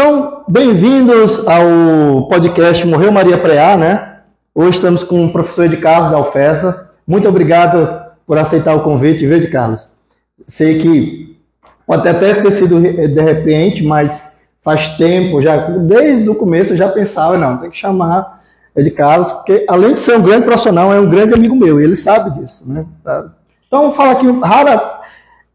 Então, bem-vindos ao podcast Morreu Maria Preá, né? Hoje estamos com o professor Ed Carlos da UFESA. Muito obrigado por aceitar o convite, viu, Ed Carlos? Sei que pode até ter sido de repente, mas faz tempo, já desde o começo eu já pensava, não, tem que chamar Ed Carlos, porque além de ser um grande profissional, é um grande amigo meu, e ele sabe disso, né? Então, vou falar aqui, rara,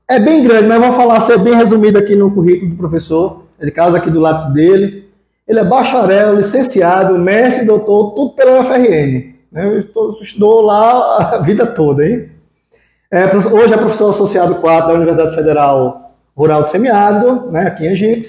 é bem grande, mas vou falar, ser bem resumido aqui no currículo do professor ele casa aqui do lápis dele. Ele é bacharel, licenciado, mestre, doutor, tudo pela UFRN. Né? Estudou lá a vida toda, hein? É, hoje é professor associado 4 da Universidade Federal Rural do Semiárido, né, aqui em Egipto.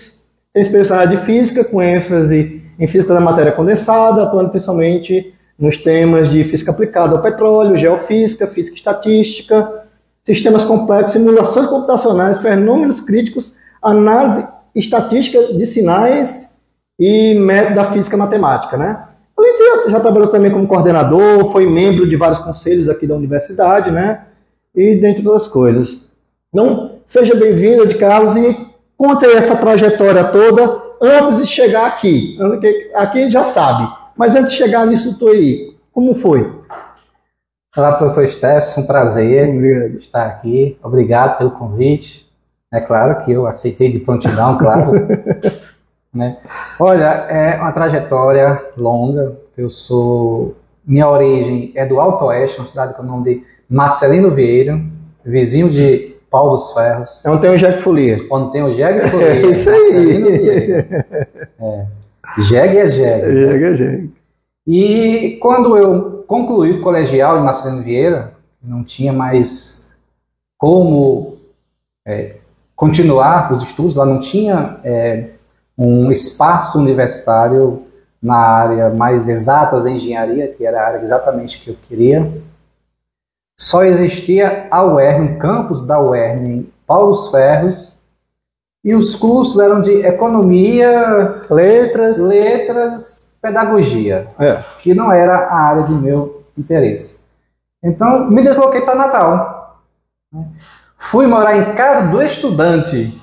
Tem especialidade de física, com ênfase em física da matéria condensada, atuando principalmente nos temas de física aplicada ao petróleo, geofísica, física estatística, sistemas complexos, simulações computacionais, fenômenos críticos, análise estatística de sinais e método da física matemática, né? Ele já trabalhou também como coordenador, foi membro de vários conselhos aqui da universidade, né? E dentre outras coisas. Então, seja bem-vindo, de Carlos, e conte essa trajetória toda antes de chegar aqui. Aqui a gente já sabe, mas antes de chegar nisso tudo aí, como foi? Olá, professor Stefan, um prazer estar aqui. Obrigado pelo convite. É claro que eu aceitei de prontidão, claro. né? Olha, é uma trajetória longa. Eu sou. Minha origem é do Alto Oeste, uma cidade com o nome de Marcelino Vieira, vizinho de Paulo dos Ferros. É onde tem o Jegue Folia. Onde tem o Jegue Folia. É isso aí. É. Jegue é Jegue. Jegue né? é Jegue. E quando eu concluí o colegial em Marcelino Vieira, não tinha mais como é, continuar os estudos, lá não tinha é, um espaço universitário na área mais exatas, engenharia, que era a área exatamente que eu queria. Só existia a UERN, um campus da UERN em Paulos Ferros, e os cursos eram de economia, letras, letras, pedagogia, é. que não era a área de meu interesse. Então, me desloquei para Natal. Fui morar em casa do estudante.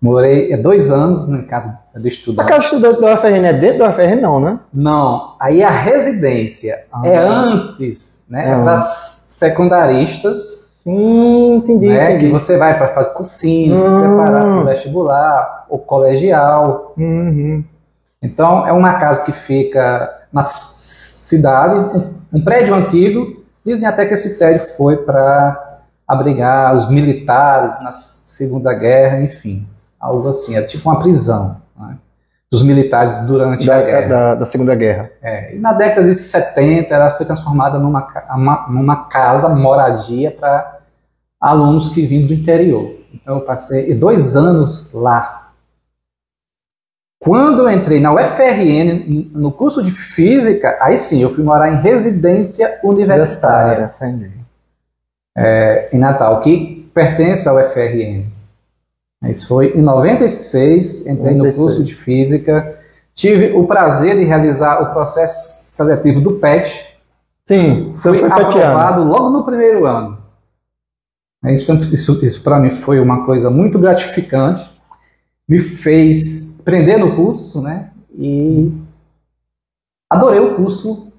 Morei é, dois anos na casa do estudante. A casa do estudante do UFRN é dentro do UFRN, não, né? Não. Aí a residência ah, é antes, né? É das secundaristas. Sim, entendi, né? entendi. Que você vai para fazer cursinho, se preparar para o vestibular, o colegial. Uhum. Então, é uma casa que fica na cidade, um prédio antigo. Dizem até que esse prédio foi para abrigar os militares na Segunda Guerra, enfim, algo assim, é tipo uma prisão né, dos militares durante da, a guerra. Da, da, Segunda Guerra. É, e na década de 70 ela foi transformada numa, uma, numa casa, moradia para alunos que vinham do interior. Então eu passei dois anos lá. Quando eu entrei na UFRN, no curso de Física, aí sim, eu fui morar em residência universitária. Entendi é, em Natal, que pertence ao FRN. Isso foi em 96, entrei 96. no curso de Física, tive o prazer de realizar o processo seletivo do PET. Sim, fui foi aprovado logo no primeiro ano. Então, isso, isso para mim foi uma coisa muito gratificante, me fez prender no curso, né? E adorei o curso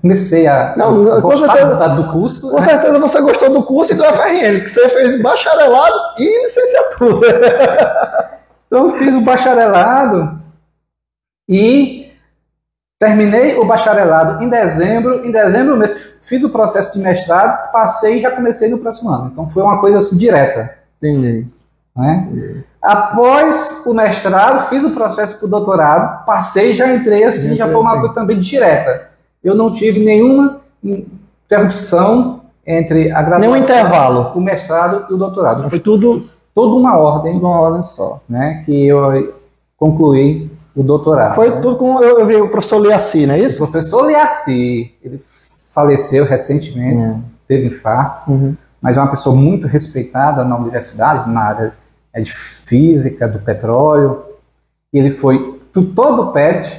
comecei a não, com certeza, do curso. Com né? certeza você gostou do curso e do FRN, que você fez bacharelado e licenciatura. então eu fiz o bacharelado e terminei o bacharelado em dezembro. Em dezembro eu fiz o processo de mestrado, passei e já comecei no próximo ano. Então foi uma coisa assim direta. Entendi. Né? Entendi. Após o mestrado, fiz o processo para o doutorado, passei e já entrei assim, já foi uma coisa também direta eu não tive nenhuma interrupção entre a graduação, nenhum intervalo, o mestrado e o doutorado. Foi tudo, toda uma ordem, uma ordem só, né? Que eu concluí o doutorado. Foi né? tudo com eu, eu vi o professor Liaci, não é isso? O professor Liaci, ele faleceu recentemente, é. teve infarto, uhum. mas é uma pessoa muito respeitada na universidade, na área é de física do petróleo. Ele foi tutor do PET,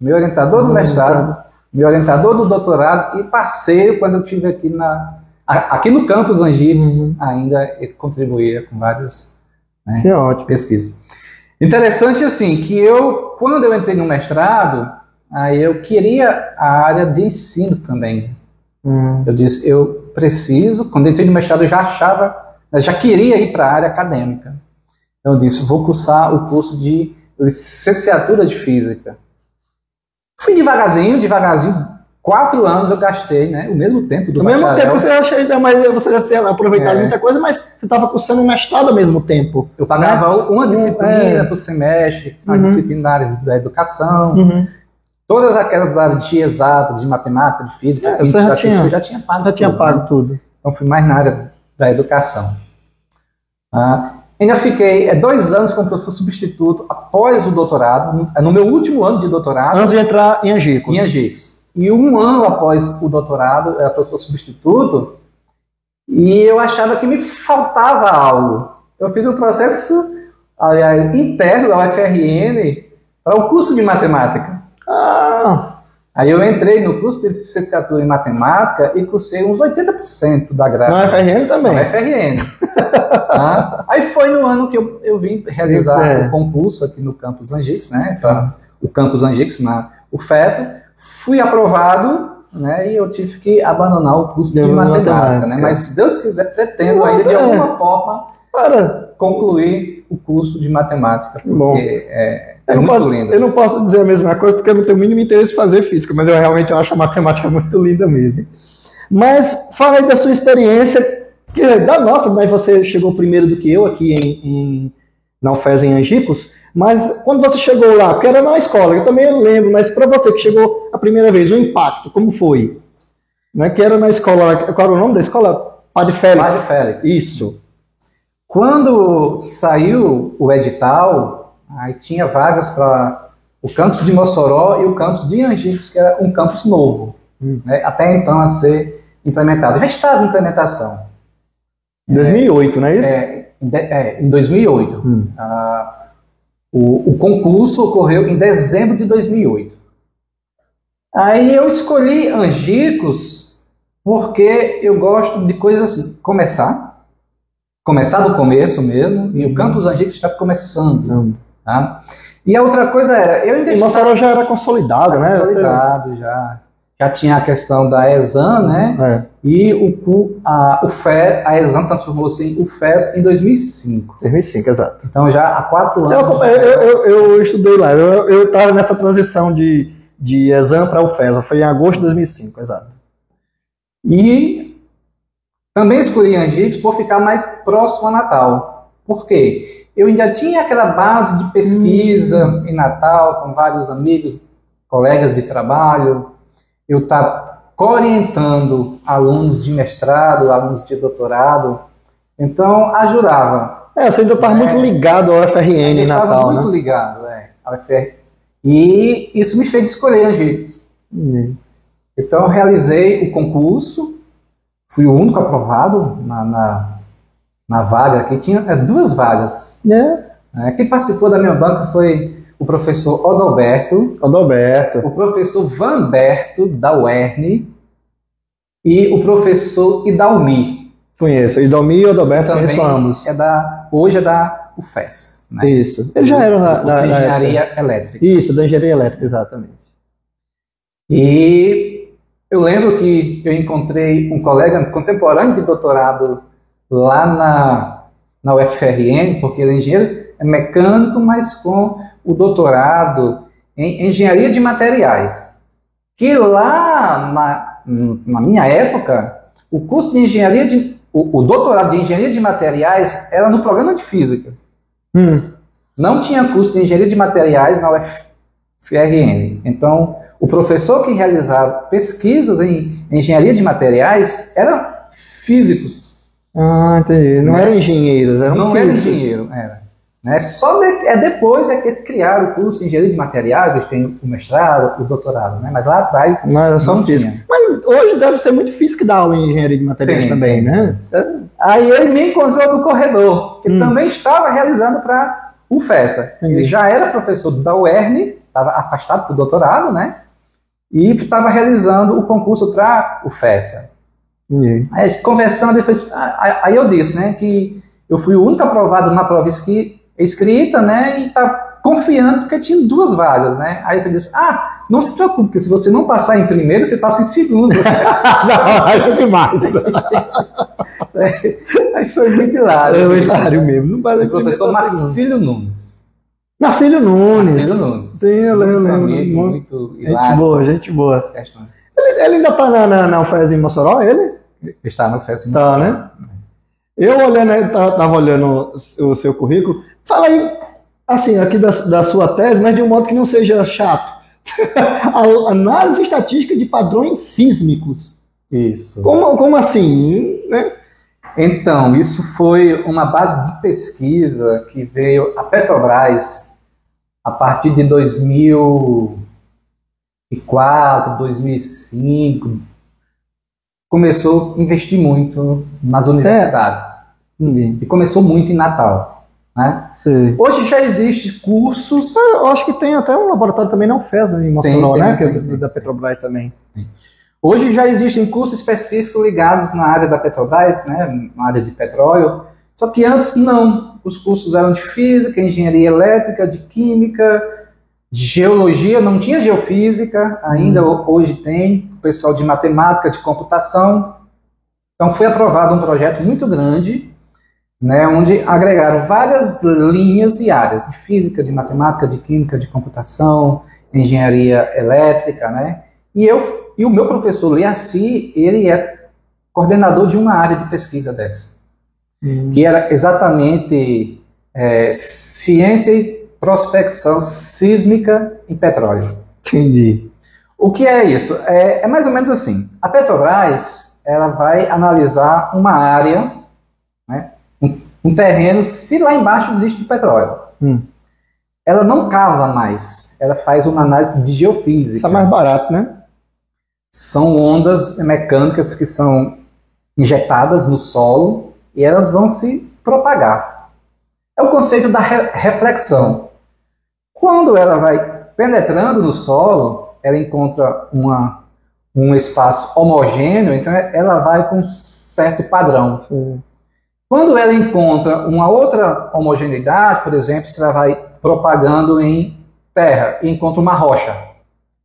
meu orientador do mestrado, meu orientador do doutorado e parceiro quando eu estive aqui na aqui no campus Angibes, uhum. ainda ele contribuía com várias né, pesquisas. Interessante assim, que eu, quando eu entrei no mestrado, aí eu queria a área de ensino também. Hum. Eu disse, eu preciso, quando eu entrei no mestrado eu já achava, eu já queria ir para a área acadêmica. Então eu disse, vou cursar o curso de licenciatura de física. Fui devagarzinho, devagarzinho, quatro anos eu gastei, né? O mesmo tempo do Ao mesmo tempo você acha ainda mais, você deve ter aproveitado É. muita coisa, mas você estava cursando um mestrado ao mesmo tempo. Eu pagava uma disciplina é. por semestre, uma Uhum. disciplina da área da educação, Uhum. todas aquelas da área de exatas, de matemática, de física, É, química, já tinha- eu já tinha pago. Já tinha tudo, pago né? tudo. Então fui mais na área da educação. Ah, ainda fiquei é, dois anos como professor substituto após o doutorado, no, no meu último ano de doutorado, Antes de entrar em Angicos. em Agix. E um ano após o doutorado, era professor substituto, e eu achava que me faltava algo. Eu fiz um processo aliás, interno da UFRN para o curso de matemática. Ah, Aí eu entrei no curso de licenciatura em matemática e cursei uns 80% da grade. na FRN Na também. UFRN. Tá? Aí foi no ano que eu, eu vim realizar É. o concurso aqui no Campus Angix, né? Pra, o Campus Angix, na UFES. Fui aprovado, né? E eu tive que abandonar o curso de De matemática, matemática. né? Mas se Deus quiser, pretendo Não, ainda de é. alguma forma Para. concluir o curso de matemática, porque Bom. é, é Eu não, muito posso, lindo. eu não posso dizer a mesma coisa porque eu não tenho o mínimo interesse em fazer física, mas eu realmente acho a matemática muito linda mesmo. Mas fala aí da sua experiência, que é da nossa, mas você chegou primeiro do que eu aqui em, em, na UFES em Angicos. Mas quando você chegou lá, porque era na escola, eu também lembro, mas para você que chegou a primeira vez, o impacto, como foi? Né, que era na escola, qual era o nome da escola? Padre Félix. Padre Félix. Isso. Quando saiu o edital, aí tinha vagas para o campus de Mossoró e o campus de Angicos, que era um campus novo, Hum. né, até então a ser implementado. Já estava em implementação. Em 2008, não é isso? É, é, em 2008. Hum. Ah, o, o concurso ocorreu em dezembro de 2008. Aí eu escolhi Angicos porque eu gosto de coisas assim, começar, começar do começo mesmo, e o Uhum. campus Angicos está começando. Tá? E a outra coisa era, eu ainda E Mossoró já era consolidado, né? consolidado já. Já tinha a questão da ESAN, né? É, E o, a, o FE, a ESAN transformou-se em UFES em 2005. 2005, exato. Então já há quatro Eu, anos. acompanhei- eu, eu, eu estudei lá, eu, eu tava nessa transição de, de exame para UFESA, foi em agosto de 2005, exato. E também escolhi Angicos por ficar mais próximo a Natal. Por quê? Eu ainda tinha aquela base de pesquisa em Natal, com vários amigos, colegas de trabalho. Eu estava orientando alunos de mestrado, alunos de doutorado. Então, ajudava. É, você ainda estava É. muito ligado ao FRN Eu em estava Natal, muito né? ligado é, ao FR. E isso me fez escolher Angicos. Hum. Então, eu realizei o concurso, fui o único aprovado na, na, na vaga, que tinha é, duas vagas. É, né? Quem participou da minha banca foi o professor Odalberto, Adalberto. o professor Vanberto, da UERN, e o professor Idalmi, Conheço. E Dalmi e Adalberto também conheço ambos. é da, hoje é da UFES, né? Isso. Eles já eram da, da, da- engenharia elétrica. Isso, da engenharia elétrica, exatamente. E eu lembro que eu encontrei um colega contemporâneo de doutorado lá na, na UFRN, porque ele é engenheiro é mecânico, mas com o doutorado em engenharia de materiais. Que lá na, na minha época, o curso de engenharia de. O, o doutorado de engenharia de materiais era no programa de física. Hum. Não tinha curso de engenharia de materiais na UFRN. Então, o professor que realizava pesquisas em engenharia de materiais eram físicos. Ah, entendi. Não Né? eram engenheiros, eram não era físicos. engenheiro, era. Né? Só de- é depois é que criaram o curso de engenharia de materiais, eles têm o mestrado, o doutorado, né? Mas lá atrás Mas era só não físico. tinha. Mas hoje deve ser muito físico dar aula em engenharia de materiais Tem, também, tem. né? Aí ele me encontrou no corredor, que Hum. também estava realizando para o FESA. Entendi. Ele já era professor da UERN, estava afastado para o doutorado, né? E estava realizando o concurso para o FESA. Aí, conversando, ele fez, aí eu disse, né, que eu fui o único aprovado na prova que escrita, né? E tá confiando porque tinha duas vagas, né? Aí ele disse, ah, não se preocupe, porque se você não passar em primeiro, você passa em segundo. não, é demais. Aí foi muito hilário. É hilário mesmo. O professor Marcílio Nunes. Marcílio Nunes. Marcílio Nunes. Sim, eu lembro. Muito, muito, muito gente boa, gente boa. as questões. Ele, ele ainda tá na, na, na UFES em Mossoró, ele? Está no festa Tá, né? Eu olhando, aí, tá- tava olhando o, seu currículo. Fala aí, assim, aqui da, da sua tese, mas de um modo que não seja chato. A- Análise estatística de padrões sísmicos. Isso. Como, como assim? Né? Então, isso foi uma base de pesquisa que veio a Petrobras a partir de 2004, 2005. Começou a investir muito nas universidades. Ninguém. E começou muito em Natal. Né? Sei. Hoje já existem cursos. Eu acho que tem até um laboratório também na UFES em Mossoró, Tem, tem, né? Que é tem, tem. da Petrobras também. Hoje já existem cursos específicos ligados na área da Petrobras, né, na área de petróleo. Só que antes não. Os cursos eram de física, engenharia elétrica, de química, geologia, não tinha geofísica, ainda hoje tem, o pessoal de matemática, de computação. Então foi aprovado um projeto muito grande, né, onde agregaram várias linhas e áreas de física, de matemática, de química, de computação, engenharia elétrica, né? E eu e o meu professor Leaci, ele é coordenador de uma área de pesquisa dessa, que era exatamente é, ciência e prospecção sísmica em petróleo. Entendi. O que é isso? É, é mais ou menos assim. A Petrobras ela vai analisar uma área, né, um, um terreno, se lá embaixo existe petróleo. Hum. Ela não cava mais, ela faz uma análise de geofísica. Isso é mais barato, né? São ondas mecânicas que são injetadas no solo e elas vão se propagar. É o conceito da re- reflexão. Quando ela vai penetrando no solo, ela encontra uma, um espaço homogêneo, então ela vai com um certo padrão. Quando ela encontra uma outra homogeneidade, por exemplo, se ela vai propagando em terra e encontra uma rocha.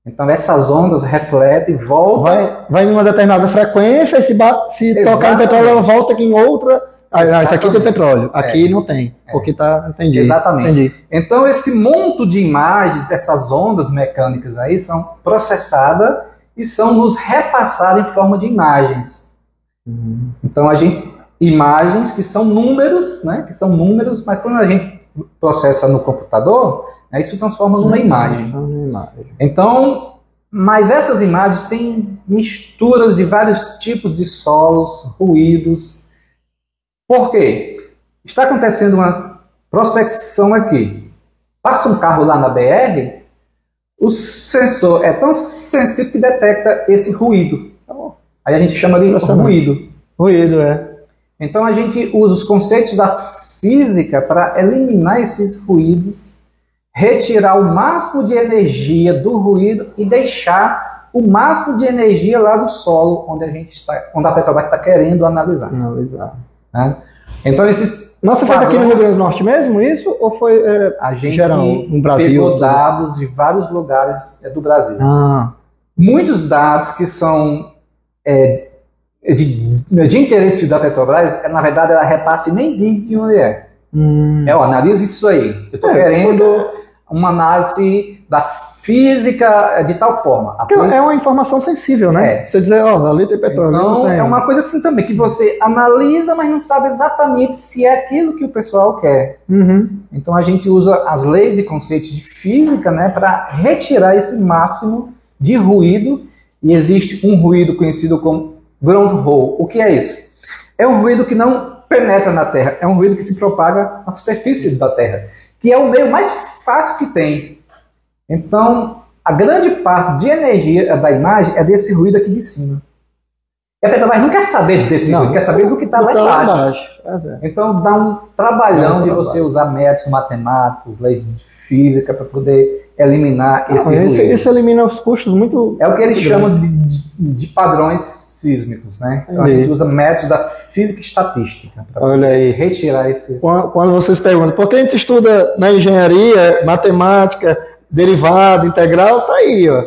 Então essas ondas refletem, voltam. Vai, vai em uma determinada frequência e se, se tocar em petróleo, ela volta aqui em outra. Ah, ah, isso aqui tem petróleo. Aqui É. não tem. É. Porque tá. Entendi. Exatamente. Entendi. Então esse monte de imagens, essas ondas mecânicas aí são processadas e são nos repassadas em forma de imagens. Então a gente imagens que são números, né? Que são números, mas quando a gente processa no computador, né, isso transforma numa imagem. Uma imagem. Então, mas essas imagens têm misturas de vários tipos de solos, ruídos. Por quê? Está acontecendo uma prospecção aqui. Passa um carro lá na BR, o sensor é tão sensível que detecta esse ruído. Aí a gente chama de ruído. Ruído, é. Então a gente usa os conceitos da física para eliminar esses ruídos, retirar o máximo de energia do ruído e deixar o máximo de energia lá do solo onde a gente está, onde a Petrobras está querendo analisar. Analisar. Né? Então esses Nossa, fez aqui no Rio Grande do Norte mesmo isso? Ou foi. é, a gente geral, no Brasil pegou dados de vários lugares é, do Brasil. Ah, Muitos dados que são é, de, de interesse da Petrobras, é, na verdade, ela repassa e nem diz de onde é. hum, É, eu analiso isso aí. Eu estou É, querendo uma análise da física de tal forma. A porque é uma informação sensível, né? É. Você dizer, ó, ali tem petróleo. então, não tem. é uma coisa assim também, que você analisa, mas não sabe exatamente se é aquilo que o pessoal quer. Uhum. Então, a gente usa as leis e conceitos de física né, para retirar esse máximo de ruído. E existe um ruído conhecido como ground hole. O que é isso? É um ruído que não penetra na Terra, é um ruído que se propaga na superfície da Terra, que é o meio mais fácil que tem. Então, a grande parte de energia da imagem é desse ruído aqui de cima. E a Petrobras não quer saber desse Não, quer saber do que está lá Tá embaixo. embaixo. É, é. Então dá um trabalhão Dá um de você usar métodos matemáticos, leis de física para poder eliminar esse Não, isso, ruído. isso elimina os custos muito. É o que eles muito chamam de, de- padrões sísmicos, né? Então a Entendi. gente usa métodos da física estatística para Olha aí. retirar esses. Quando, quando vocês perguntam, por que a gente estuda na engenharia, matemática, derivada, integral, tá aí, ó.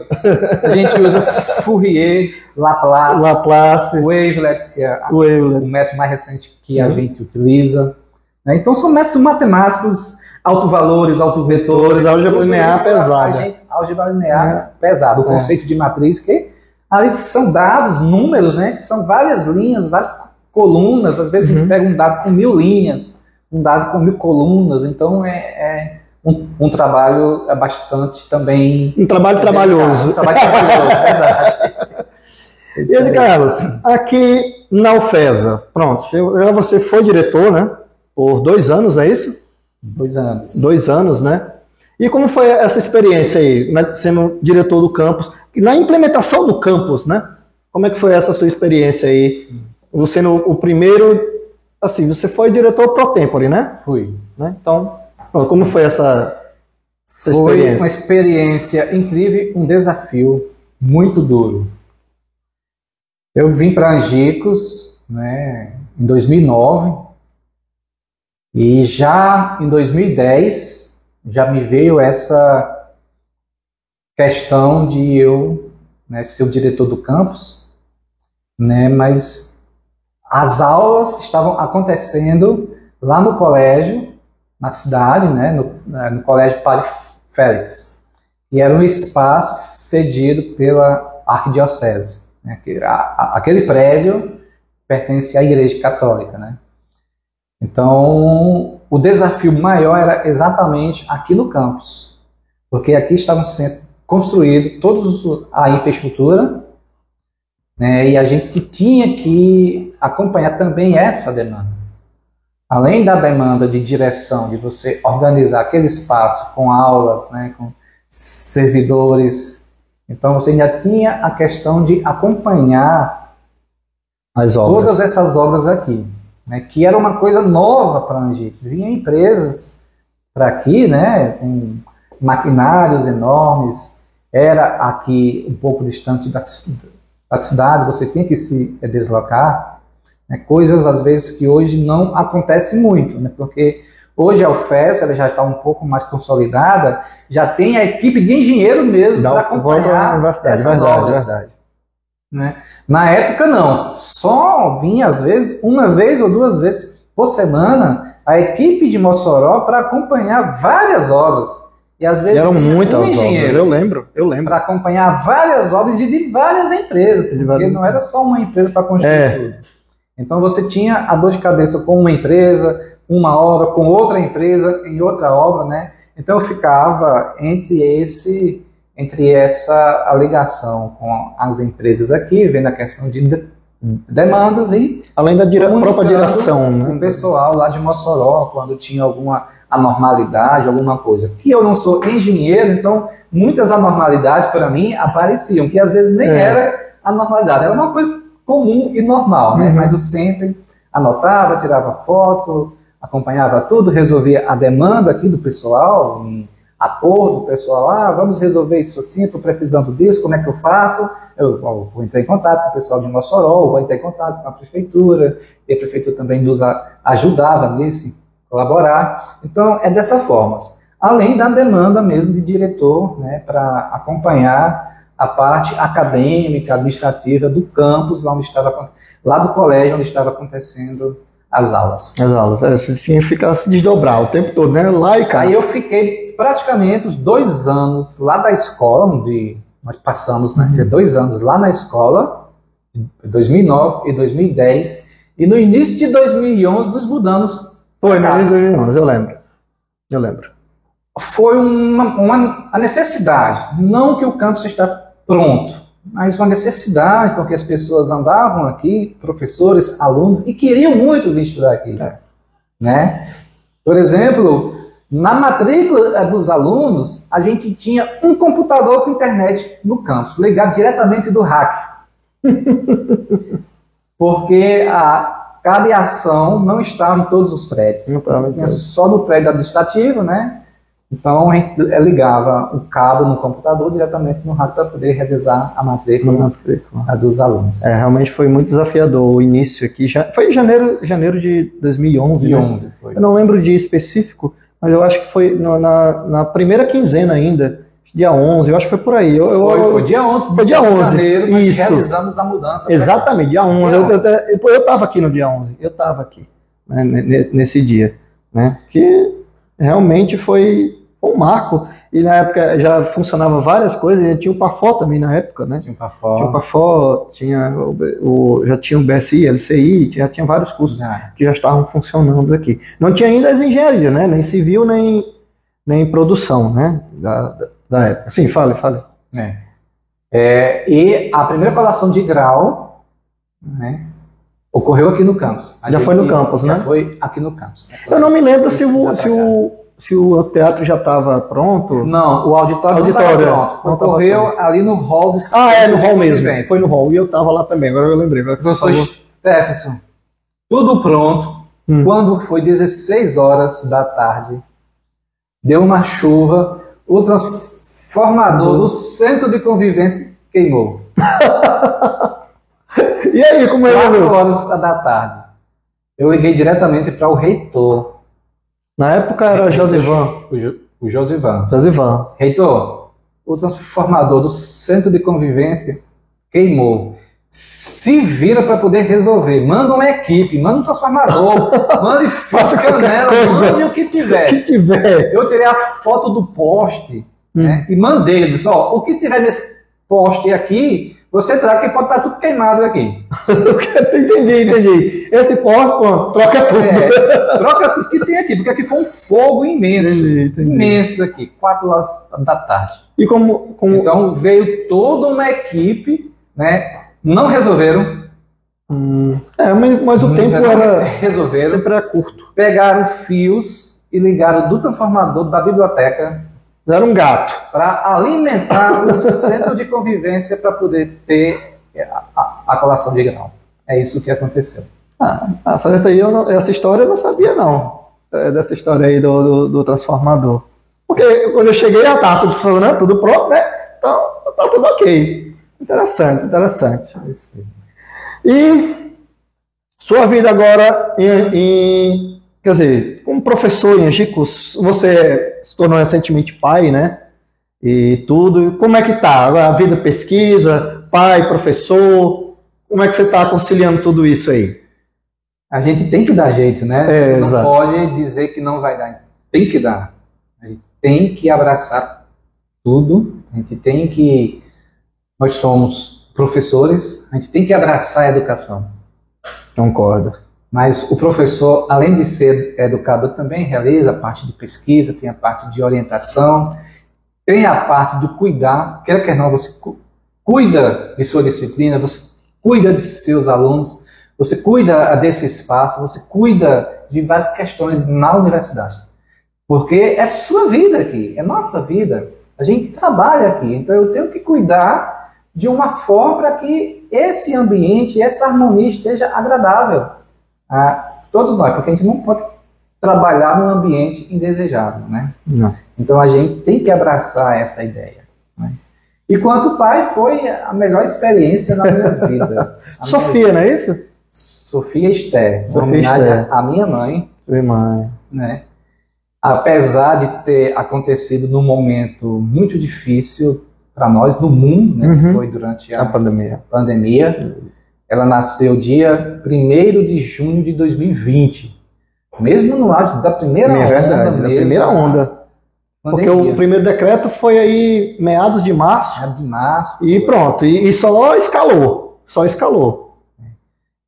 A gente usa Fourier, Laplace, Laplace, Wavelets, que é a- o método mais recente que a Uhum. gente utiliza. Né? Então são métodos matemáticos, autovalores, autovetores. Vetores, álgebra linear a- pesada. A gente, álgebra linear É. pesada, o É. conceito de matriz, que ali são dados, números, né? Que são várias linhas, várias colunas. Às vezes a Uhum. gente pega um dado com mil linhas, um dado com mil colunas. Então é, é um, um trabalho é bastante também. Um trabalho trabalhoso. Um trabalho trabalhoso, é verdade. E aí, Carlos, aqui na UFESA, pronto, eu- já você foi diretor, né? Por dois anos, é isso? Dois anos. Dois anos, né? E como foi essa experiência aí, né, sendo diretor do campus, na implementação do campus, né? Como é que foi essa sua experiência aí? Você sendo o primeiro, assim, você foi diretor pro tempore, né? Fui. né? Então, como foi essa, essa Foi experiência? uma experiência incrível, um desafio muito duro. Eu vim para Angicos né, em 2009 e já em 2010 já me veio essa questão de eu né, ser o diretor do campus, né, mas as aulas estavam acontecendo lá no colégio na cidade, né, no, na- no Colégio Padre Félix. E era um espaço cedido pela Arquidiocese. Né, que a- a- aquele prédio pertence à Igreja Católica. Né? Então, o desafio maior era exatamente aqui no campus, porque aqui estavam sendo construídos todos os- a infraestrutura, né, e a gente tinha que acompanhar também essa demanda. Além da demanda de direção, de você organizar aquele espaço com aulas, né, com servidores, então você ainda tinha a questão de acompanhar todas essas obras aqui, né, que era uma coisa nova para a Angicos. Vinham empresas para aqui, né, com maquinários enormes, era aqui um pouco distante da, da cidade, você tinha que se deslocar, né, coisas às vezes que hoje não acontecem muito, né, porque hoje a UFES ela já está um pouco mais consolidada, já tem a equipe de engenheiro mesmo para acompanhar universidade, essas verdade, obras. verdade. Né? Na época não, só vinha às vezes uma vez ou duas vezes por semana a equipe de Mossoró para acompanhar várias obras e às E vezes eram vinha muitas um obras, eu lembro, eu lembro. para acompanhar várias obras e de várias empresas, porque várias não era só uma empresa para construir É. tudo. Então você tinha a dor de cabeça com uma empresa, uma obra, com outra empresa, em outra obra, né? Então eu ficava entre esse, entre essa alegação com as empresas aqui, vendo a questão de de- demandas e Além da dire... própria direção, com o né? pessoal lá de Mossoró, quando tinha alguma anormalidade, alguma coisa. Que eu não sou engenheiro, então muitas anormalidades para mim apareciam, que às vezes nem É. era anormalidade, era uma coisa comum e normal, né? Uhum. Mas eu sempre anotava, tirava foto, acompanhava tudo, resolvia a demanda aqui do pessoal, em acordo, o pessoal, ah, vamos resolver isso assim, estou precisando disso, como é que eu faço? Eu vou entrar em contato com o pessoal de Mossoró, vou entrar em contato com a prefeitura, e a prefeitura também nos ajudava nesse, colaborar. Então, é dessa forma. Além da demanda mesmo de diretor, né, para acompanhar a parte acadêmica, administrativa do campus, lá, onde estava, lá do colégio onde estava acontecendo as aulas. As aulas. É, você tinha que ficar se desdobrar o tempo todo, né? Lá e cá. Aí eu fiquei praticamente os dois anos lá da escola, onde nós passamos né, Uhum. dois anos lá na escola, em 2009 e 2010, e no início de 2011 nos mudamos. Foi, no início de 2011, eu lembro. Eu lembro. Foi uma, uma a necessidade, não que o campus está pronto, mas uma necessidade, porque as pessoas andavam aqui, professores, alunos, e queriam muito vir estudar aqui. É. Né? Por exemplo, na matrícula eh, dos alunos, a gente tinha um computador com internet no campus, ligado diretamente do hack. porque a cabeação não estava em todos os prédios. Não estava em Tinha todos. só no prédio administrativo, né? Então a gente eh, ligava o cabo no computador diretamente no rádio para poder revisar a matrícula a dos alunos. É, realmente foi muito desafiador o início aqui. Já, foi em janeiro, janeiro de 2011. De né? 11 foi. Eu não lembro dia específico, mas eu acho que foi no- na, na primeira quinzena ainda, dia 11, eu acho que foi por aí. Eu, Foi, eu- foi dia 11 Foi dia de 11, janeiro, nós isso. realizamos a mudança. Exatamente, dia 11. Dia Eu, eu, eu tava aqui no dia 11, eu estava aqui, né, ne- ne- nesse dia, né, que realmente foi um marco, e na época já funcionava várias coisas, já tinha o PAFO também na época, né, Tinha um pra tinha o. PAFO, tinha o, o- já tinha o BSI, LCI, já tinha vários cursos Já. que já estavam funcionando aqui. Não tinha ainda as engenharias, né, nem civil, nem, nem produção, né, da, da- época. Sim, fale, fale. É. É, e a primeira colação de grau né, ocorreu aqui no campus. A Já foi no campus, já né? foi aqui no campus. né? Eu não me lembro se o, se o, se o anfiteatro já estava pronto. Não, o auditório, Auditório, não é. estava pronto. Não Ocorreu ali no hall do Ah, é, no hall mesmo. Foi no hall. E eu tava lá também, agora eu lembrei. Agora Professor. Stephenson, tudo pronto. Hum. Quando foi 16 horas da tarde, deu uma chuva, o transformador do centro de convivência queimou. E aí, como é 4 que horas da tarde. Eu liguei diretamente para o reitor, Na época era Josivan. o, o Josivan. Josivan. Reitor, o transformador do centro de convivência queimou. Se vira para poder resolver. Manda uma equipe, manda um transformador, mande Faça canela, mande o que tiver. Que tiver. Eu tirei a foto do poste Hum. né, e mandei. Eu disse: ó, o que tiver nesse poste aqui, você traga que pode estar tudo queimado aqui. entendi, entendi. Esse porco, pô, troca tudo. É, troca tudo que tem aqui, porque aqui foi um fogo imenso. Entendi, entendi. Imenso aqui, 4 horas da tarde. E como. como Então veio toda uma equipe, né? Não resolveram. Hum, é, mas, mas o tempo era. O Resolveram. tempo era curto. Pegaram fios e ligaram do transformador da biblioteca Era um gato. para alimentar o centro de convivência para poder ter a, a, a colação de grau. É isso que aconteceu. Ah, ah, só essa, aí não- essa história eu não sabia, não. É, dessa história aí do, do, do transformador. Porque quando eu cheguei já estava tudo funcionando, tudo pronto, né? Então, tá tudo ok. Interessante, interessante. É. E sua vida agora em, em- quer dizer, como professor em Angicos, você se tornou recentemente pai, né? E tudo. Como é que tá? A vida pesquisa, pai, professor, como é que você está conciliando tudo isso aí? A gente tem que dar jeito, né? É, não exato. pode dizer que não vai dar. Tem que dar. A gente tem que abraçar tudo. A gente tem que. Nós somos professores, a gente tem que abraçar a educação. Concordo. Mas o professor, além de ser educador, também realiza a parte de pesquisa, tem a parte de orientação, tem a parte do cuidar. Quer quer não, você cu- cuida de sua disciplina, você cuida de seus alunos, você cuida desse espaço, você cuida de várias questões na universidade. Porque é sua vida aqui, é nossa vida. A gente trabalha aqui, então eu tenho que cuidar de uma forma para que esse ambiente, essa harmonia esteja agradável a todos nós, porque a gente não pode trabalhar num ambiente indesejado, né? Não. Então a gente tem que abraçar essa ideia. Né? E quanto pai, foi a melhor experiência na minha vida. Sofia, não é isso? minha- Sofia Esther, Sofia homenagem Esther. à minha mãe, Sua irmã. né? Apesar de ter acontecido num momento muito difícil para nós no mundo, né? que Uhum. foi durante A a pandemia. pandemia. Ela nasceu dia 1 de junho de 2020. Mesmo no auge da primeira É onda. verdade, da primeira onda. Porque pandemia. o primeiro decreto foi aí meados de março Era de março. e pronto. E, e só escalou. Só escalou.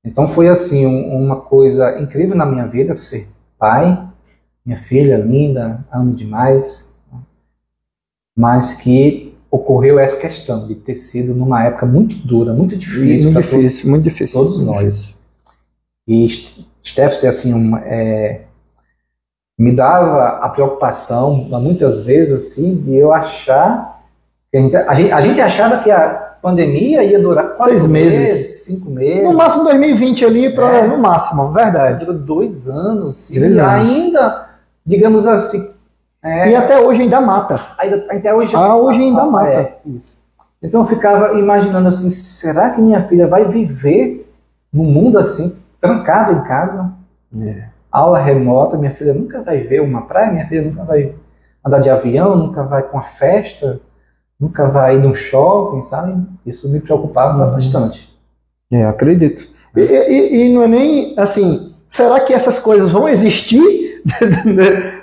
Então foi assim, um- uma coisa incrível na minha vida ser pai, minha filha linda, amo demais, mas que ocorreu essa questão de ter sido numa época muito dura, muito difícil muito para todos difícil, muito difícil. todos muito nós. difícil. E Steph, assim, uma- é, me dava a preocupação, muitas vezes, assim, de eu achar. que A gente, a gente, achava que a pandemia ia durar quatro Seis meses. cinco meses. No máximo 2020 ali, pra, É. no máximo, verdade. Durou dois anos. E anos. ainda, digamos assim, é, E até hoje ainda mata. ainda, até hoje. Ah, hoje ainda mata. É, isso. Então eu ficava imaginando assim, será que minha filha vai viver num mundo assim, trancada em casa? É. Aula remota, minha filha nunca vai ver uma praia, minha filha nunca vai andar de avião, nunca vai com uma festa, nunca vai ir num shopping, sabe? Isso me preocupava Uhum. bastante. É, acredito. E, e- e não é nem assim, será que essas coisas vão existir?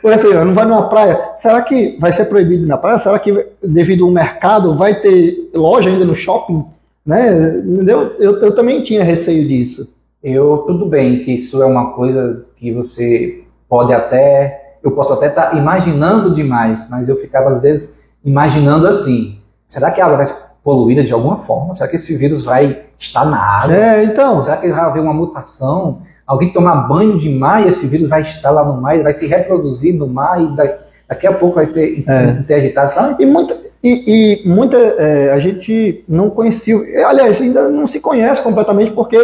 Por exemplo, não vai numa praia, será que vai ser proibido na praia? Será que devido ao mercado vai ter loja ainda no shopping? Né? Entendeu? Eu, eu também tinha receio disso. Eu, tudo bem que isso é uma coisa que você pode até, eu posso até estar imaginando demais, mas eu ficava às vezes imaginando assim, será que a água vai ser poluída de alguma forma? Será que esse vírus vai estar na água? É, então, Será que vai haver uma mutação? Alguém tomar banho de mar e esse vírus vai estar lá no mar, ele vai se reproduzir no mar e da- daqui a pouco vai ser É. interditado, sabe? E muita, e, e muita é, a gente não conhecia, aliás, ainda não se conhece completamente porque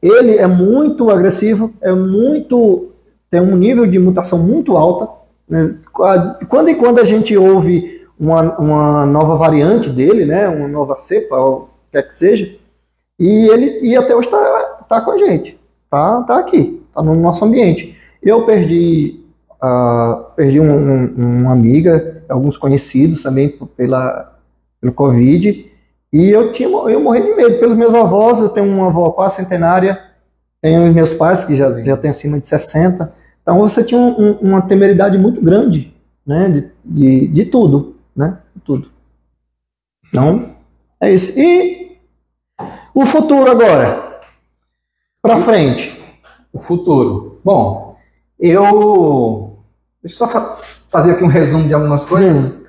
ele é muito agressivo, é muito tem um nível de mutação muito alta. né? Quando e quando a gente ouve uma, uma nova variante dele, né, uma nova cepa, ou o que quer que seja, e ele e até hoje está tá com a gente, tá, tá aqui, tá no nosso ambiente. Eu perdi ah, perdi um- um- uma amiga, alguns conhecidos também pela, pelo Covid, e eu, tinha, eu morri de medo pelos meus avós, eu tenho uma avó quase centenária, tenho os meus pais que já, já têm acima de 60, então você tinha um- uma temeridade muito grande, né, de, de, de tudo, né, de tudo. Então, é isso. E o futuro agora? Para frente. O futuro. Bom, eu. Deixa eu só fa- fazer aqui um resumo de algumas coisas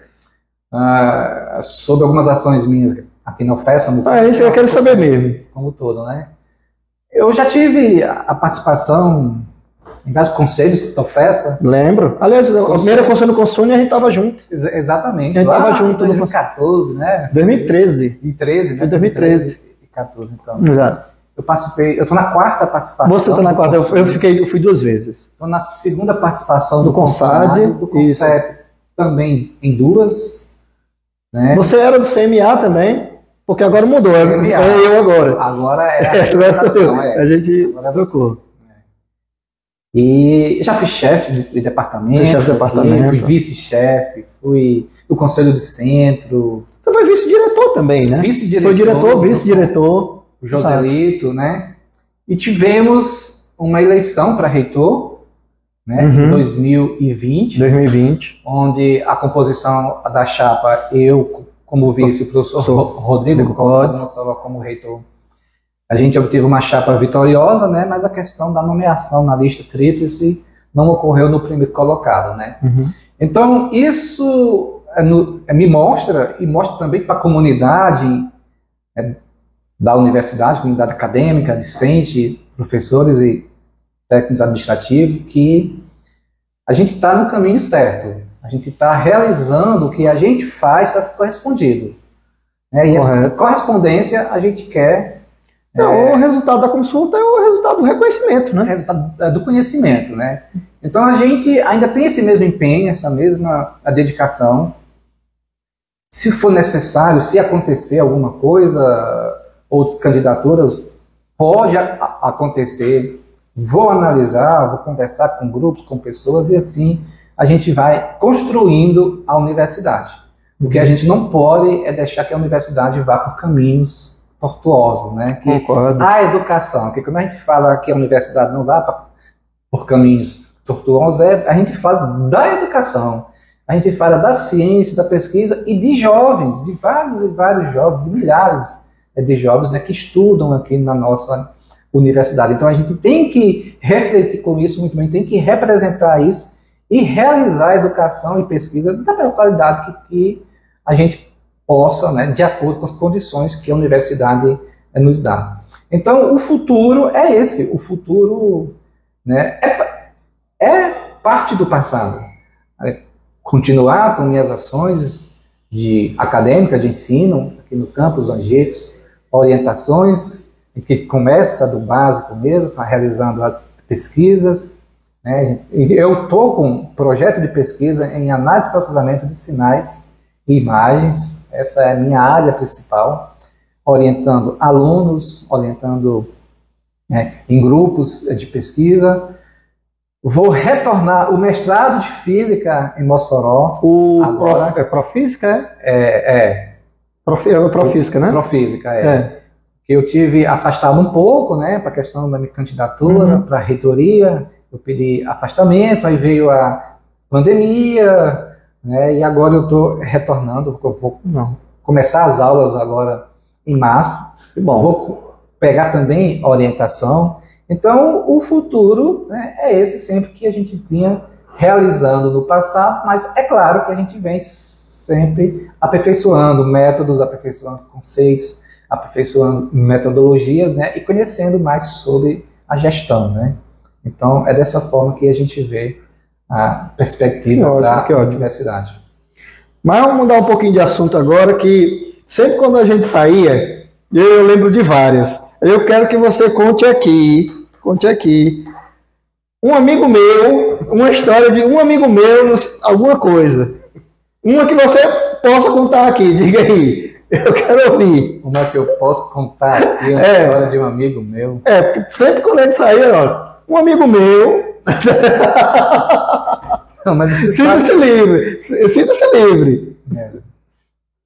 ah, sobre algumas ações minhas aqui na festa. no- Ah, isso eu quero saber mesmo. Como todo, né? Eu já tive a participação em vários conselhos da festa. Lembro. Aliás, Conselho. primeira conselho com Sônia a gente tava junto. Ex- exatamente. A gente lá tava em junto no 2014, né? 2013. Em 13, né? Foi 2013. e 14, então. Já. Eu participei, eu tô na quarta participação. Você tá na quarta, eu, eu fiquei, eu fui duas vezes. Estou na segunda participação Do do, Consad, do Concep também em duas. Né? Você era do CMA também, porque agora mudou. É, CMA. é eu agora. Agora é É, essa é. A gente Agora é trocou. E já fui chefe de, de departamento, chefe de departamento. fui vice-chefe, fui do conselho de centro, Você foi vice-diretor também, né? vice-diretor. Foi diretor, vice-diretor. O Joselito, né? E tivemos uma eleição para reitor, né, Uhum. em 2020. 2020. onde a composição da chapa, eu como vice, o professor Sou. Ro- Rodrigo como reitor. A gente obteve uma chapa vitoriosa, né, mas a questão da nomeação na lista tríplice não ocorreu no primeiro colocado, né. Uhum. Então, isso é, é, me mostra, e mostra também para a comunidade é, da universidade, comunidade acadêmica, discente, professores e técnicos administrativos, que a gente está no caminho certo. A gente está realizando o que a gente faz está correspondido. Né? E essa correspondência a gente quer Não, O resultado da consulta é o resultado do reconhecimento, né? resultado é, do conhecimento, né? Então a gente ainda tem esse mesmo empenho, essa mesma dedicação. Se for necessário, se acontecer alguma coisa, outras candidaturas, pode acontecer. Vou analisar, vou conversar com grupos, com pessoas e assim a gente vai construindo a universidade. O que a gente não pode é deixar que a universidade vá por caminhos tortuosos, né? Que Concordo. a educação, que quando a gente fala que a universidade não pra- por caminhos tortuosos, é, a gente fala da educação, a gente fala da ciência, da pesquisa e de jovens, de vários e vários jovens, de milhares de jovens né, que estudam aqui na nossa universidade. Então a gente tem que refletir com isso muito bem, tem que representar isso e realizar a educação e pesquisa da melhor qualidade que, que a gente possa, né, de acordo com as condições que a universidade eh, nos dá. Então, o futuro é esse. O futuro né, é, é parte do passado. É continuar com minhas ações de acadêmica, de ensino, aqui no campus Angeiros, orientações, que começa do básico mesmo, tá realizando as pesquisas. Né? Eu estou com um projeto de pesquisa em análise e processamento de sinais e imagens, essa é a minha área principal, orientando alunos, orientando né, em grupos de pesquisa. Vou retornar o mestrado de física em Mossoró. O agora. Prof, é Profísica, é? É, é. Prof, é Profísica, né? Profísica, é. é. Que eu tive afastado um pouco, né, para a questão da minha candidatura, uhum. para a reitoria. Eu pedi afastamento, aí veio a pandemia, né, e agora eu estou retornando. Eu vou Não. começar as aulas agora em março. Bom. Vou pegar também orientação. Então, o futuro né, é esse sempre que a gente vinha realizando no passado, mas é claro que a gente vem sempre aperfeiçoando métodos, aperfeiçoando conceitos, aperfeiçoando metodologias né, e conhecendo mais sobre a gestão. Né? Então, é dessa forma que a gente vê a perspectiva ótimo, da universidade. Mas vamos mudar um pouquinho de assunto agora, que sempre quando a gente saía, eu lembro de várias. Eu quero que você conte aqui, conte aqui, um amigo meu, uma história de um amigo meu, alguma coisa. Uma que você possa contar aqui, diga aí. Eu quero ouvir. Uma que eu posso contar aqui, uma é, história de um amigo meu. É, porque sempre quando a gente saía, ó, um amigo meu. Não, mas Sinta-se livre. Sinta-se livre. É.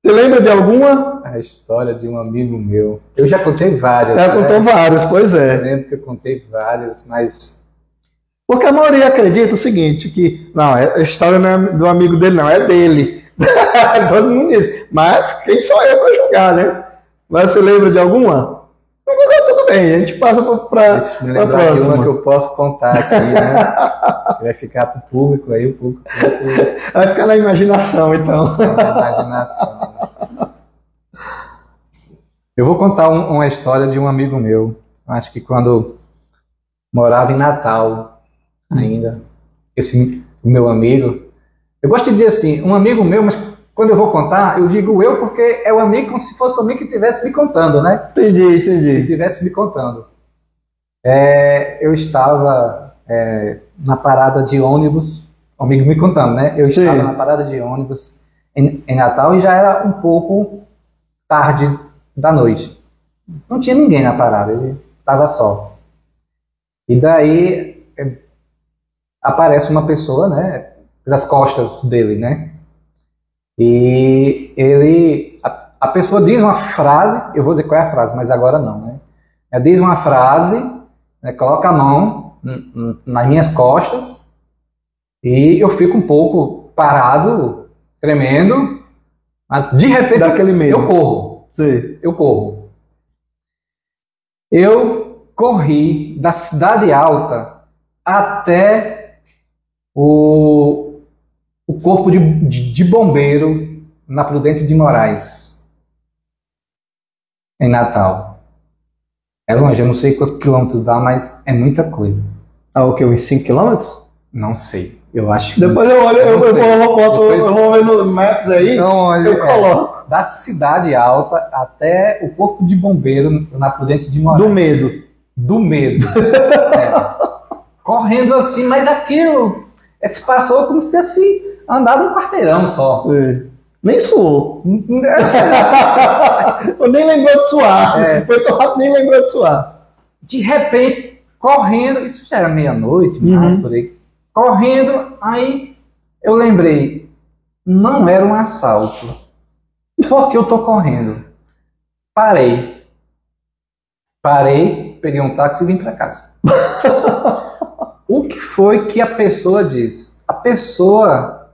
Você lembra de alguma? A história de um amigo meu. Eu já contei várias. Já né? contou várias, pois é. Eu lembro que eu contei várias, mas. Porque a maioria acredita o seguinte: que não, é, a história não é do amigo dele, não, é dele. Todo mundo diz. Mas quem sou eu para julgar, né? Mas você lembra de alguma? Tudo bem, a gente passa para a próxima. uma que eu posso contar aqui, né? Vai ficar para o público aí, o público. Vai ficar na imaginação, então. Na imaginação. Eu vou contar um, uma história de um amigo meu. Acho que quando morava em Natal ainda, esse meu amigo, eu gosto de dizer assim, um amigo meu, mas quando eu vou contar, eu digo eu porque é o amigo como se fosse o amigo que estivesse me contando, né? Entendi, entendi. Que estivesse me contando. É, eu estava é, na parada de ônibus, o amigo me contando, né? Eu estava Sim. na parada de ônibus em, em Natal e já era um pouco tarde da noite. Não tinha ninguém na parada, ele estava só. E daí aparece uma pessoa, né? Das costas dele, né? E ele, a, a, pessoa diz uma frase, eu vou dizer qual é a frase, mas agora não, né? Ela diz uma frase, né, coloca a mão nas minhas costas e eu fico um pouco parado, tremendo, mas de repente Daquele medo. eu corro. Sim. Eu corro. Eu corri da cidade alta até o o corpo de, de, de bombeiro na Prudente de Moraes, em Natal. É longe, eu não sei quantos quilômetros dá, mas é muita coisa. Ah, o que? Uns 5 quilômetros? Não sei. Eu acho que. Depois eu olho, eu, eu, eu, boto, Depois... eu vou ver no Maps aí. Então, olha, eu coloco. É, da cidade alta até o corpo de bombeiro na Prudente de Moraes. Do medo. Do medo. é. Correndo assim, mas aquilo se passou como se tivesse andado um quarteirão só. É. Nem suou. nem lembrou de suar. É. Foi tão rápido, nem lembrou de suar. De repente, correndo, isso já era meia-noite, uhum. por aí. Correndo, aí eu lembrei, não era um assalto. Por que eu tô correndo? Parei. Parei, peguei um táxi e vim para casa. o que foi que a pessoa disse? A pessoa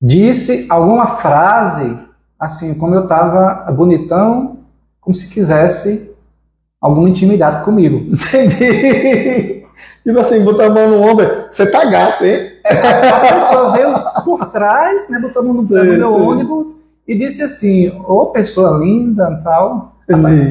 disse alguma frase, assim, como eu estava bonitão, como se quisesse alguma intimidade comigo. Entendi. Tipo assim, botou a mão no ombro, você tá gato, hein? É, a pessoa veio por trás, né, botou a mão no, sim, no meu ônibus e disse assim, ô oh, pessoa linda, tal,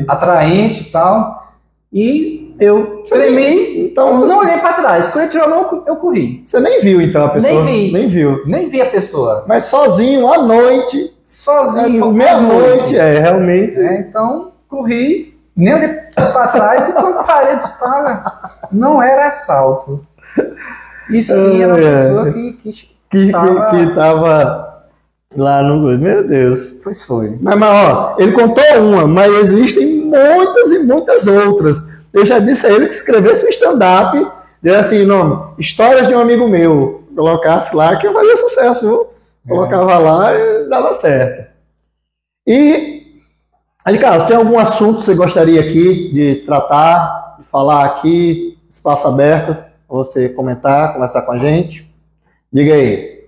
atraente tal, e eu tremi, Então, não olhei para trás. Quando ele tirou a mão, eu corri. você nem viu então a pessoa? Nem vi. Nem viu. Nem vi a pessoa. Mas sozinho, à noite, Sozinho, é, meia-noite, é, realmente. É, então, corri, nem olhei para trás e quando parei de falar, não era assalto. E sim, era uma pessoa que, que Que, Tava- que, que tava lá no. Meu Deus. Pois foi. Mas, mas, ó, ele contou uma, mas existem muitas e muitas outras. Eu já disse a ele que escrevesse um stand-up, desse assim, nome, Histórias de um amigo meu. Colocasse lá que fazia sucesso, viu? Colocava lá e dava certo. E, aí, Carlos, tem algum assunto que você gostaria aqui de tratar, de falar aqui, espaço aberto, pra você comentar, conversar com a gente? Diga aí.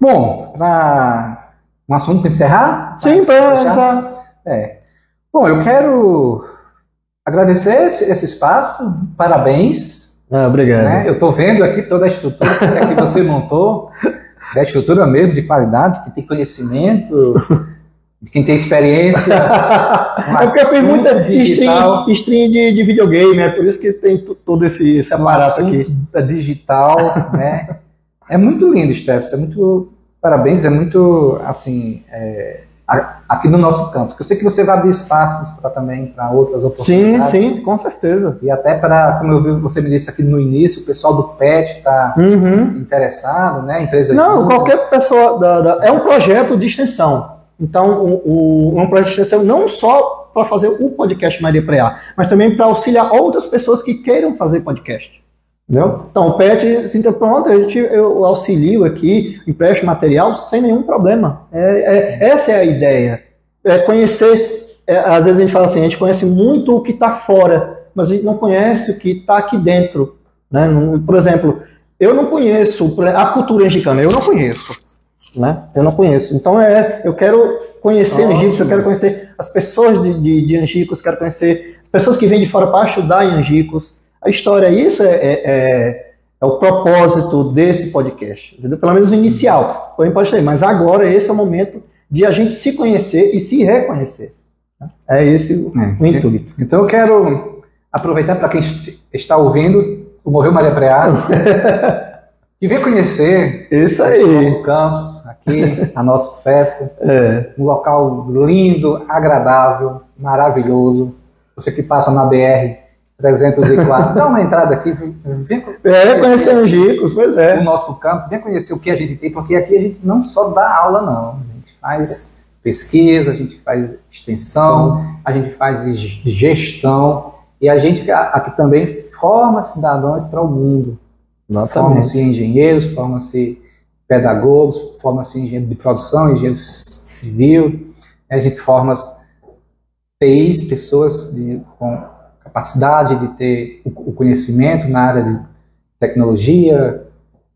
Bom, para um assunto para encerrar? Sim, para já. É. Bom, eu quero agradecer esse, espaço, parabéns. Ah, obrigado. né? Eu estou vendo aqui toda a estrutura que aqui você montou, da estrutura mesmo, de qualidade, que tem conhecimento, de quem tem experiência. é porque eu fiz muita digital. stream, stream de, de videogame, é por isso que tem todo esse, esse aparato aqui. da digital, né? É muito lindo, Steph. É muito parabéns. É muito assim é, a- aqui no nosso campus. que Eu sei que você vai abrir espaços para também para outras Sim, oportunidades. sim, com certeza. E até para, como eu vi, você me disse aqui no início, o pessoal do PET está Uhum. interessado, né? Empresa Não, junto. qualquer pessoa. Da, da- é um projeto de extensão. Então, o, o- é um projeto de extensão não só para fazer o podcast Maria Preá, mas também para auxiliar outras pessoas que queiram fazer podcast. Entendeu? Então, o PET, sinta pronto, a gente, eu auxilio aqui, empresto material sem nenhum problema. É, é- essa é a ideia. É conhecer, é, às vezes a gente fala assim, a gente conhece muito o que está fora, mas a gente não conhece o que está aqui dentro. Né? Por exemplo, eu não conheço a cultura angicana, eu não conheço. Né? Eu não conheço. Então, é, eu quero conhecer Ótimo. Angicos, eu quero conhecer as pessoas de, de, de Angicos, quero conhecer as pessoas que vêm de fora para estudar em Angicos. A história, isso é, é, é, é o propósito desse podcast, entendeu? Pelo menos o inicial. Pode ter, mas agora esse é o momento de a gente se conhecer e se reconhecer. né? É esse o, o intuito. Então eu quero aproveitar para quem est- está ouvindo o Morreu Maria Preá e venha conhecer Isso o aí. nosso campus aqui, a nossa festa. É. Um local lindo, agradável, maravilhoso. Você que passa na BR 304, dá uma entrada aqui, vem É, conhecer Angicos, pois o é. nosso campus, vem conhecer o que a gente tem, porque aqui a gente não só dá aula, não. A gente faz pesquisa, a gente faz extensão, a gente faz gestão e a gente aqui também forma cidadãos para o mundo. Formam-se engenheiros, formam-se pedagogos, formam-se engenheiro de produção, engenheiro civil, a gente forma TIs, pessoas de, com capacidade de ter o, o conhecimento na área de tecnologia,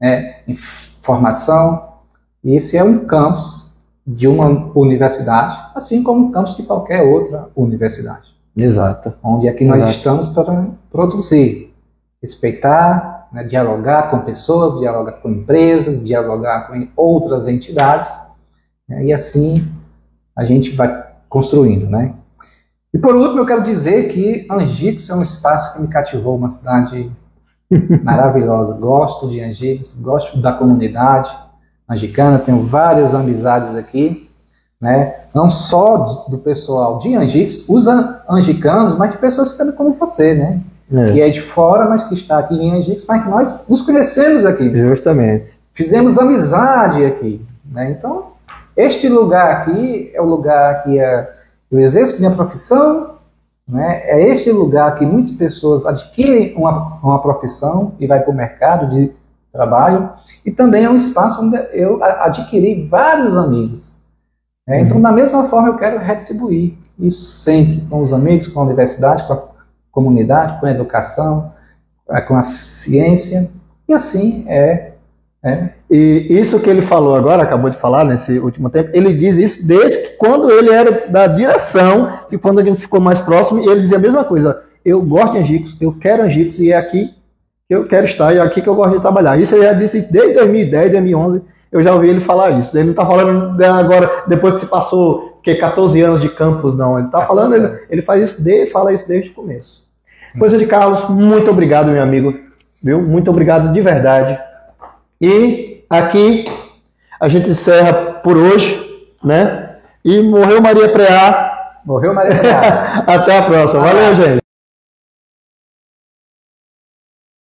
né? informação, e esse é um campus de uma universidade, assim como um campus de qualquer outra universidade Exato. onde aqui nós Exato. estamos para produzir, respeitar, né, dialogar com pessoas, dialogar com empresas, dialogar com outras entidades, né, e assim a gente vai construindo, né? E por último, eu quero dizer que Angicos é um espaço que me cativou, uma cidade maravilhosa. Gosto de Angicos, gosto da comunidade angicana, tenho várias amizades aqui, né? Não só do pessoal de Angicos, os an- angicanos, mas de pessoas também como você, né? É, Que é de fora, mas que está aqui em Angicos, mas que nós nos conhecemos aqui, justamente. fizemos amizade aqui, né? Então, este lugar aqui é o lugar que é, eu exerço minha profissão, né? É este lugar que muitas pessoas adquirem uma, uma profissão e vai para o mercado de trabalho, e também é um espaço onde eu adquiri vários amigos. né? Então, da mesma forma, eu quero retribuir isso sempre com os amigos, com a universidade, com a comunidade, com a educação, eh, com a ciência, e assim é. É E isso que ele falou agora, acabou de falar nesse último tempo, ele diz isso desde que quando ele era da direção, que quando a gente ficou mais próximo, e ele dizia a mesma coisa. Eu gosto de Angicos, eu quero Angicos e é aqui que eu quero estar e é aqui que eu gosto de trabalhar. Isso ele já disse desde 2010, 2011, eu já ouvi ele falar isso. Ele não está falando agora, depois que se passou que 14 anos de campus, não. Ele está 14 falando, ele, ele faz isso, de, fala isso desde o começo. Coisa de Carlos, muito obrigado, meu amigo. Viu? Muito obrigado de verdade. E aqui a gente encerra por hoje, né? E morreu Maria Preá. Morreu Maria Preá. Até a próxima. Valeu, gente.